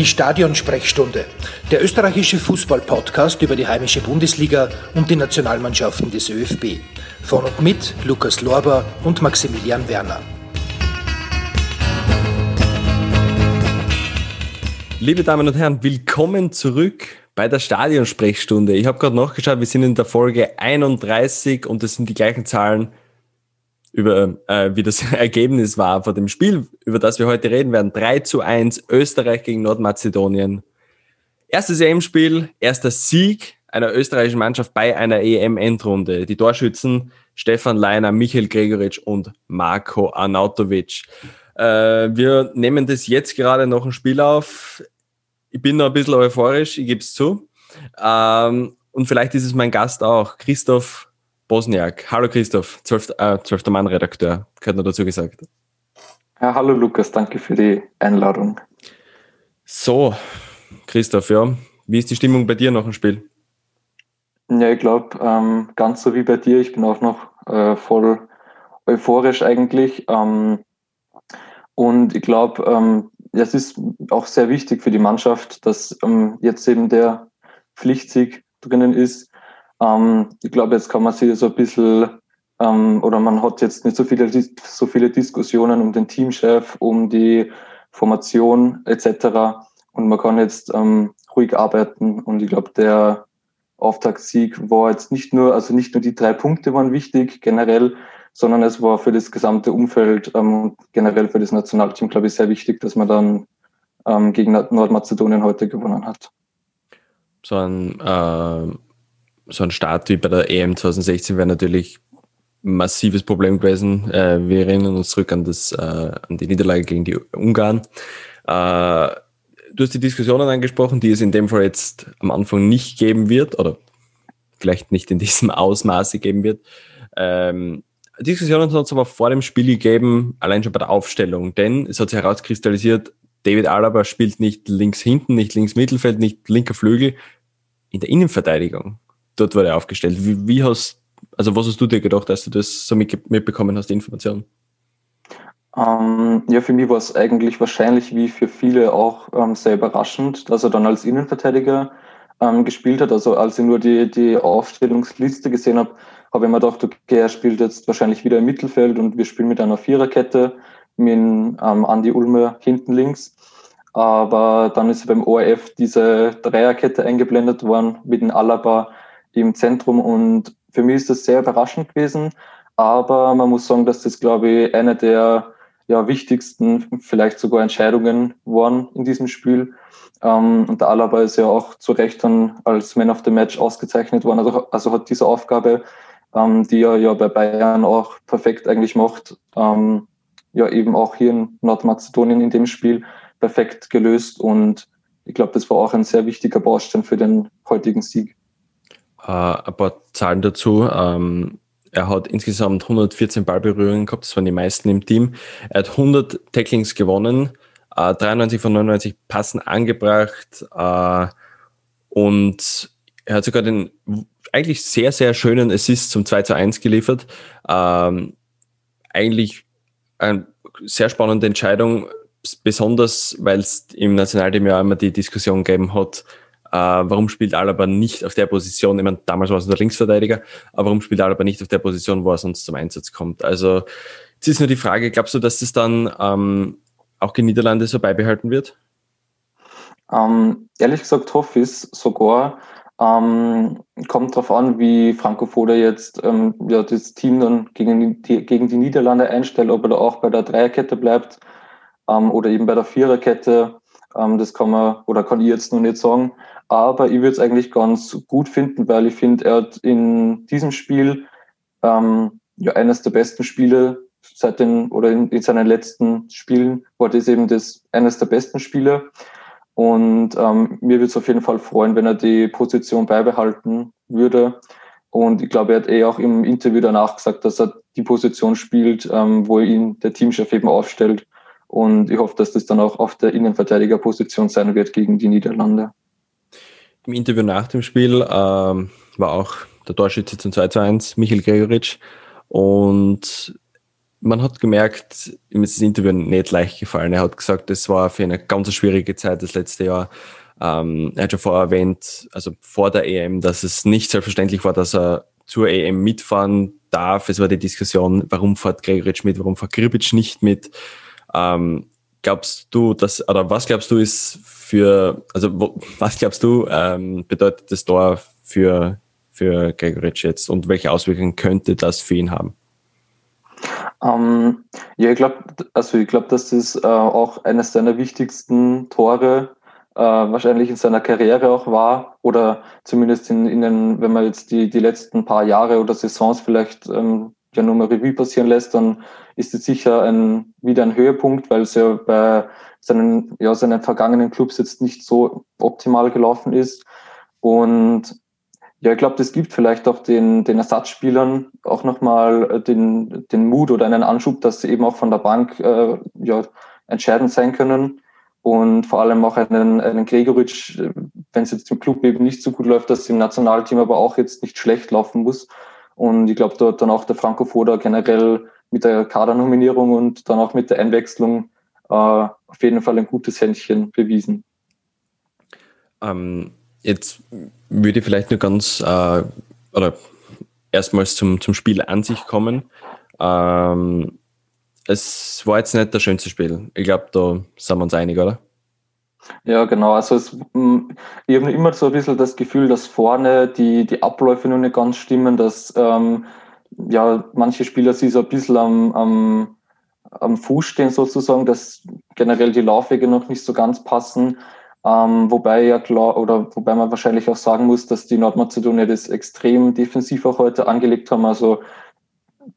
Die Stadionsprechstunde, der österreichische Fußball-Podcast über die heimische Bundesliga und die Nationalmannschaften des ÖFB. Von und mit Lukas Lorber und Maximilian Werner. Liebe Damen und Herren, willkommen zurück bei der Stadionsprechstunde. Ich habe gerade nachgeschaut, wir sind in der Folge 31 und das sind die gleichen Zahlen über äh, wie das Ergebnis war vor dem Spiel, über das wir heute reden werden. 3 zu 1 Österreich gegen Nordmazedonien. Erstes EM-Spiel, erster Sieg einer österreichischen Mannschaft bei einer EM-Endrunde. Die Torschützen Stefan Leiner, Michael Gregoritsch und Marco Arnautovic. Äh, wir nehmen das jetzt gerade noch ein Spiel auf. Ich bin noch ein bisschen euphorisch, ich gebe es zu. Ähm, und vielleicht ist es mein Gast auch, Christoph Bosniak. Hallo Christoph, 12. Äh, 12. Mann-Redakteur, gehört noch dazu gesagt. Ja, hallo Lukas, danke für die Einladung. So, Christoph, ja, wie ist die Stimmung bei dir nach dem Spiel? Ja, ich glaube, ähm, ganz so wie bei dir, ich bin auch noch äh, voll euphorisch eigentlich. Ähm, und ich glaube, ähm, es ist auch sehr wichtig für die Mannschaft, dass ähm, jetzt eben der Pflichtsieg drinnen ist ähm, ich glaube, jetzt kann man sich so ein bisschen ähm, oder man hat jetzt nicht so viele, so viele Diskussionen um den Teamchef, um die Formation etc. Und man kann jetzt ähm, ruhig arbeiten. Und ich glaube, der Auftaktsieg war jetzt nicht nur, also nicht nur die drei Punkte waren wichtig generell, sondern es war für das gesamte Umfeld ähm, generell für das Nationalteam, glaube ich, sehr wichtig, dass man dann ähm, gegen Nordmazedonien heute gewonnen hat. So ein äh so ein Start wie bei der EM 2016 wäre natürlich ein massives Problem gewesen. Äh, wir erinnern uns zurück an, das, äh, an die Niederlage gegen die Ungarn. Äh, du hast die Diskussionen angesprochen, die es in dem Fall jetzt am Anfang nicht geben wird oder vielleicht nicht in diesem Ausmaße geben wird. Ähm, Diskussionen hat es aber vor dem Spiel gegeben, allein schon bei der Aufstellung, denn es hat sich herauskristallisiert, David Alaba spielt nicht links hinten, nicht links Mittelfeld, nicht linker Flügel, in der Innenverteidigung dort wurde aufgestellt. Wie, wie hast, also was hast du dir gedacht, als du das so mitbekommen hast, die Information? Ähm, ja, für mich war es eigentlich wahrscheinlich wie für viele auch ähm, sehr überraschend, dass er dann als Innenverteidiger ähm, gespielt hat. Also als ich nur die, die Aufstellungsliste gesehen habe, habe ich mir gedacht, okay, er spielt jetzt wahrscheinlich wieder im Mittelfeld und wir spielen mit einer Viererkette mit ähm, Andi Ulmer hinten links. Aber dann ist beim ORF diese Dreierkette eingeblendet worden mit dem Alaba, im Zentrum und für mich ist das sehr überraschend gewesen. Aber man muss sagen, dass das, glaube ich, eine der ja, wichtigsten, vielleicht sogar Entscheidungen waren in diesem Spiel. Ähm, und der Alaba ist ja auch zu Recht dann als Man of the Match ausgezeichnet worden. Also, also hat diese Aufgabe, ähm, die er ja bei Bayern auch perfekt eigentlich macht, ähm, ja eben auch hier in Nordmazedonien in dem Spiel perfekt gelöst. Und ich glaube, das war auch ein sehr wichtiger Baustein für den heutigen Sieg. Äh, ein paar Zahlen dazu. Ähm, er hat insgesamt 114 Ballberührungen gehabt, das waren die meisten im Team. Er hat 100 Tacklings gewonnen, äh, 93 von 99 Passen angebracht äh, und er hat sogar den eigentlich sehr, sehr schönen Assist zum 2 zu 1 geliefert. Ähm, eigentlich eine sehr spannende Entscheidung, besonders weil es im Nationalteam ja immer die Diskussion gegeben hat, äh, warum spielt Alaba nicht auf der Position? Ich meine, damals war es der Linksverteidiger, aber warum spielt Alaba nicht auf der Position, wo er sonst zum Einsatz kommt? Also jetzt ist nur die Frage, glaubst du, dass das dann ähm, auch in Niederlande so beibehalten wird? Ähm, ehrlich gesagt hoffe ich es sogar. Ähm, kommt darauf an, wie Franco Foda jetzt ähm, ja, das Team dann gegen die, gegen die Niederlande einstellt, ob er da auch bei der Dreierkette bleibt ähm, oder eben bei der Viererkette. Ähm, das kann man oder kann ich jetzt noch nicht sagen. Aber ich würde es eigentlich ganz gut finden, weil ich finde, er hat in diesem Spiel ähm, ja eines der besten Spiele seit den oder in, in seinen letzten Spielen war das eben das eines der besten Spiele. Und ähm, mir würde es auf jeden Fall freuen, wenn er die Position beibehalten würde. Und ich glaube, er hat eh auch im Interview danach gesagt, dass er die Position spielt, ähm, wo ihn der Teamchef eben aufstellt. Und ich hoffe, dass das dann auch auf der Innenverteidigerposition sein wird gegen die Niederlande. Im Interview nach dem Spiel ähm, war auch der Torschütze zum 2 zu 1, Michael Gregoritsch. Und man hat gemerkt, ihm ist das Interview nicht leicht gefallen. Er hat gesagt, es war für eine ganz schwierige Zeit das letzte Jahr. Ähm, er hat schon vorher erwähnt, also vor der EM, dass es nicht selbstverständlich war, dass er zur EM mitfahren darf. Es war die Diskussion, warum fährt Gregoritsch mit, warum fährt Gribic nicht mit. Ähm, glaubst du, dass, oder was glaubst du ist für, also wo, was glaubst du, ähm, bedeutet das Tor für, für Gregoritsch jetzt und welche Auswirkungen könnte das für ihn haben? Ähm, ja, ich glaube, also ich glaube, dass das äh, auch eines seiner wichtigsten Tore äh, wahrscheinlich in seiner Karriere auch war oder zumindest in, in den, wenn man jetzt die, die letzten paar Jahre oder Saisons vielleicht ähm, ja nur mal Revue passieren lässt, dann ist es sicher ein, wieder ein Höhepunkt, weil es ja bei seinen, ja, seinen vergangenen Clubs jetzt nicht so optimal gelaufen ist. Und ja, ich glaube, das gibt vielleicht auch den, den Ersatzspielern auch nochmal äh, den, den Mut oder einen Anschub, dass sie eben auch von der Bank äh, ja, entscheidend sein können. Und vor allem auch einen, einen Gregoritsch, äh, wenn es jetzt im Club eben nicht so gut läuft, dass es im Nationalteam aber auch jetzt nicht schlecht laufen muss. Und ich glaube, dort dann auch der Franco Foda generell mit der Kadernominierung und dann auch mit der Einwechslung äh, auf jeden Fall ein gutes Händchen bewiesen. Ähm, Jetzt würde ich vielleicht nur ganz äh, oder erstmals zum, zum Spiel an sich kommen. Ähm, es war jetzt nicht das schönste Spiel. Ich glaube, da sind wir uns einig, oder? Ja, genau. Also es, ich habe immer so ein bisschen das Gefühl, dass vorne die, die Abläufe noch nicht ganz stimmen, dass ähm, ja, manche Spieler sich so ein bisschen am, am, am Fuß stehen sozusagen, dass generell die Laufwege noch nicht so ganz passen. Ähm, wobei ja klar, oder wobei man wahrscheinlich auch sagen muss, dass die Nordmazedonier das extrem defensiv auch heute angelegt haben. Also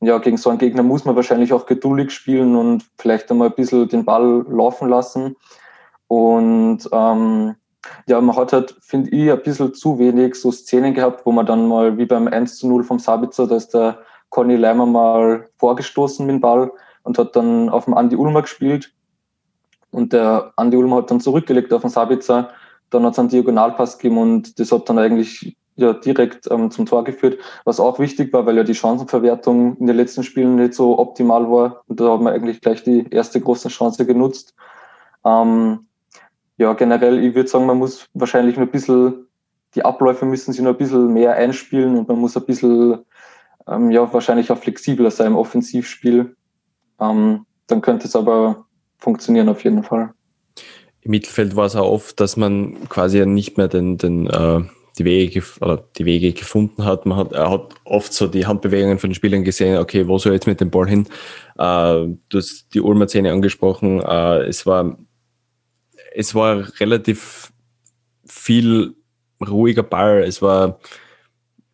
ja, gegen so einen Gegner muss man wahrscheinlich auch geduldig spielen und vielleicht einmal ein bisschen den Ball laufen lassen. Und ähm, ja, man hat halt, finde ich, ein bisschen zu wenig so Szenen gehabt, wo man dann mal wie beim 1 zu 0 vom Sabitzer, da ist der Conny Leimer mal vorgestoßen mit dem Ball und hat dann auf dem Andi Ulmer gespielt. Und der Andi Ulmer hat dann zurückgelegt auf den Sabitzer. Dann hat es einen Diagonalpass gegeben und das hat dann eigentlich ja direkt ähm, zum Tor geführt, was auch wichtig war, weil ja die Chancenverwertung in den letzten Spielen nicht so optimal war. Und da haben wir eigentlich gleich die erste große Chance genutzt. Ähm, ja, generell, ich würde sagen, man muss wahrscheinlich nur ein bisschen, die Abläufe müssen sich noch ein bisschen mehr einspielen und man muss ein bisschen, ähm, ja, wahrscheinlich auch flexibler sein im Offensivspiel. Ähm, dann könnte es aber funktionieren auf jeden Fall. Im Mittelfeld war es auch oft, dass man quasi nicht mehr den, den, äh, die, Wege, oder die Wege gefunden hat. Man hat, er hat oft so die Handbewegungen von den Spielern gesehen, okay, wo soll jetzt mit dem Ball hin? Äh, du hast die Ulmer Szene angesprochen. Äh, es, war, es war relativ viel ruhiger Ball. Es war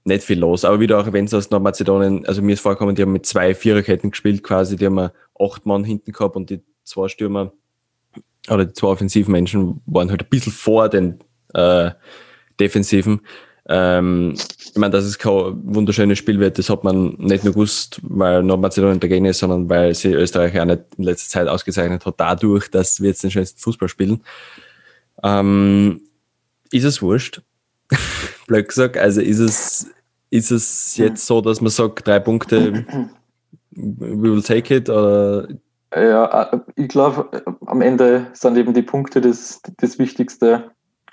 nicht viel los. Aber wie du auch erwähnt hast, Nordmazedonien, also mir ist vorgekommen, die haben mit zwei Viererketten gespielt quasi, die haben acht Mann hinten gehabt und die zwei Stürmer oder die zwei offensiven Menschen waren halt ein bisschen vor den äh, defensiven. Ähm, ich meine, dass es kein wunderschönes Spiel wird, das hat man nicht nur gewusst, weil Nordmazedonien dagegen ist, sondern weil sie Österreich auch nicht in letzter Zeit ausgezeichnet hat, dadurch, dass wir jetzt den schönsten Fußball spielen. Ähm, ist es wurscht? Blöd gesagt, also ist es, ist es jetzt so, dass man sagt, drei Punkte, we will take it, oder ja, äh, ich glaube, am Ende sind eben die Punkte das, das Wichtigste.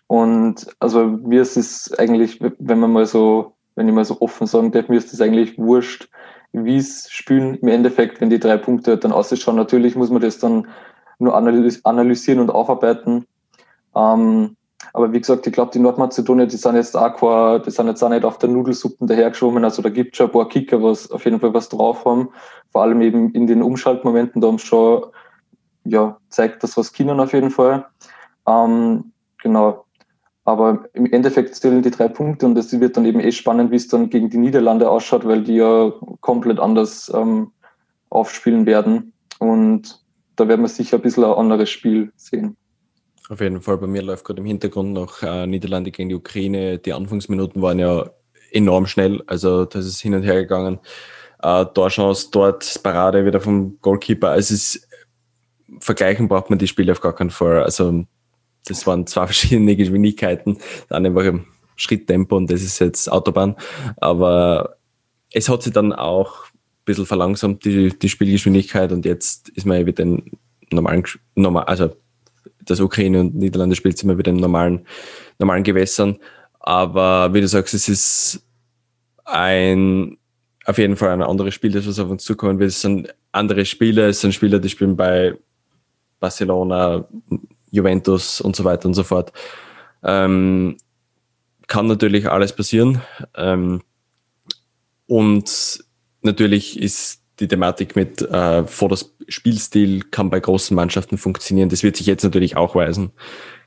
Und also mir ist es eigentlich, wenn man mal so, wenn ich mal so offen sagen darf, mir ist es eigentlich wurscht, wie es spielen im Endeffekt, wenn die drei Punkte dann ausschauen. Natürlich muss man das dann nur analysieren und aufarbeiten. Ähm, aber wie gesagt, ich glaube, die Nordmazedonier, die sind jetzt auch kein, die sind jetzt auch nicht auf der Nudelsuppen dahergeschoben. Also da gibt es schon ein paar Kicker, was auf jeden Fall was drauf haben. Vor allem eben in den Umschaltmomenten, da haben schon, ja, zeigt das was Kindern auf jeden Fall. Ähm, genau. Aber im Endeffekt zählen die drei Punkte und es wird dann eben eh spannend, wie es dann gegen die Niederlande ausschaut, weil die ja komplett anders ähm, aufspielen werden. Und da werden wir sicher ein bisschen ein anderes Spiel sehen. Auf jeden Fall, bei mir läuft gerade im Hintergrund noch äh, Niederlande gegen die Ukraine. Die Anfangsminuten waren ja enorm schnell, also das ist hin und her gegangen. Äh, Torchance, dort Parade wieder vom Goalkeeper. Also es ist, vergleichen braucht man die Spiele auf gar keinen Fall. Also das waren zwei verschiedene Geschwindigkeiten. Das eine war im Schritttempo und das ist jetzt Autobahn. Aber es hat sich dann auch bisschen verlangsamt, die, die Spielgeschwindigkeit. Und jetzt ist man ja wieder in normalen, normal, also das Ukraine und Niederlande spielt immer wieder in normalen, normalen Gewässern. Aber wie du sagst, es ist ein, auf jeden Fall ein anderes Spiel, das was auf uns zukommen wird. Es sind andere Spieler, es sind Spieler, die spielen bei Barcelona, Juventus und so weiter und so fort. Ähm, kann natürlich alles passieren. Ähm, und natürlich ist die Thematik mit äh, Spielstil kann bei großen Mannschaften funktionieren. Das wird sich jetzt natürlich auch weisen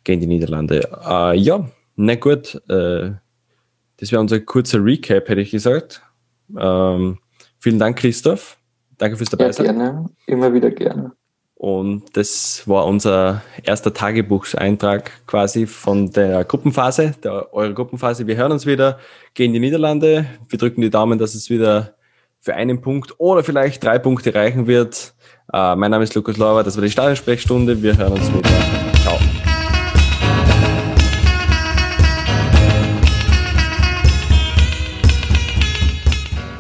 gegen die Niederlande. Äh, ja, na gut. Äh, das wäre unser kurzer Recap, hätte ich gesagt. Ähm, vielen Dank, Christoph. Danke fürs dabei sein. Ja, gerne. Immer wieder gerne. Und das war unser erster Tagebuchseintrag quasi von der Gruppenphase, der eurer Gruppenphase. Wir hören uns wieder gegen die Niederlande. Wir drücken die Daumen, dass es wieder für einen Punkt oder vielleicht drei Punkte reichen wird. Uh, mein Name ist Lukas Lauer, das war die Stadionsprechstunde. Wir hören uns wieder.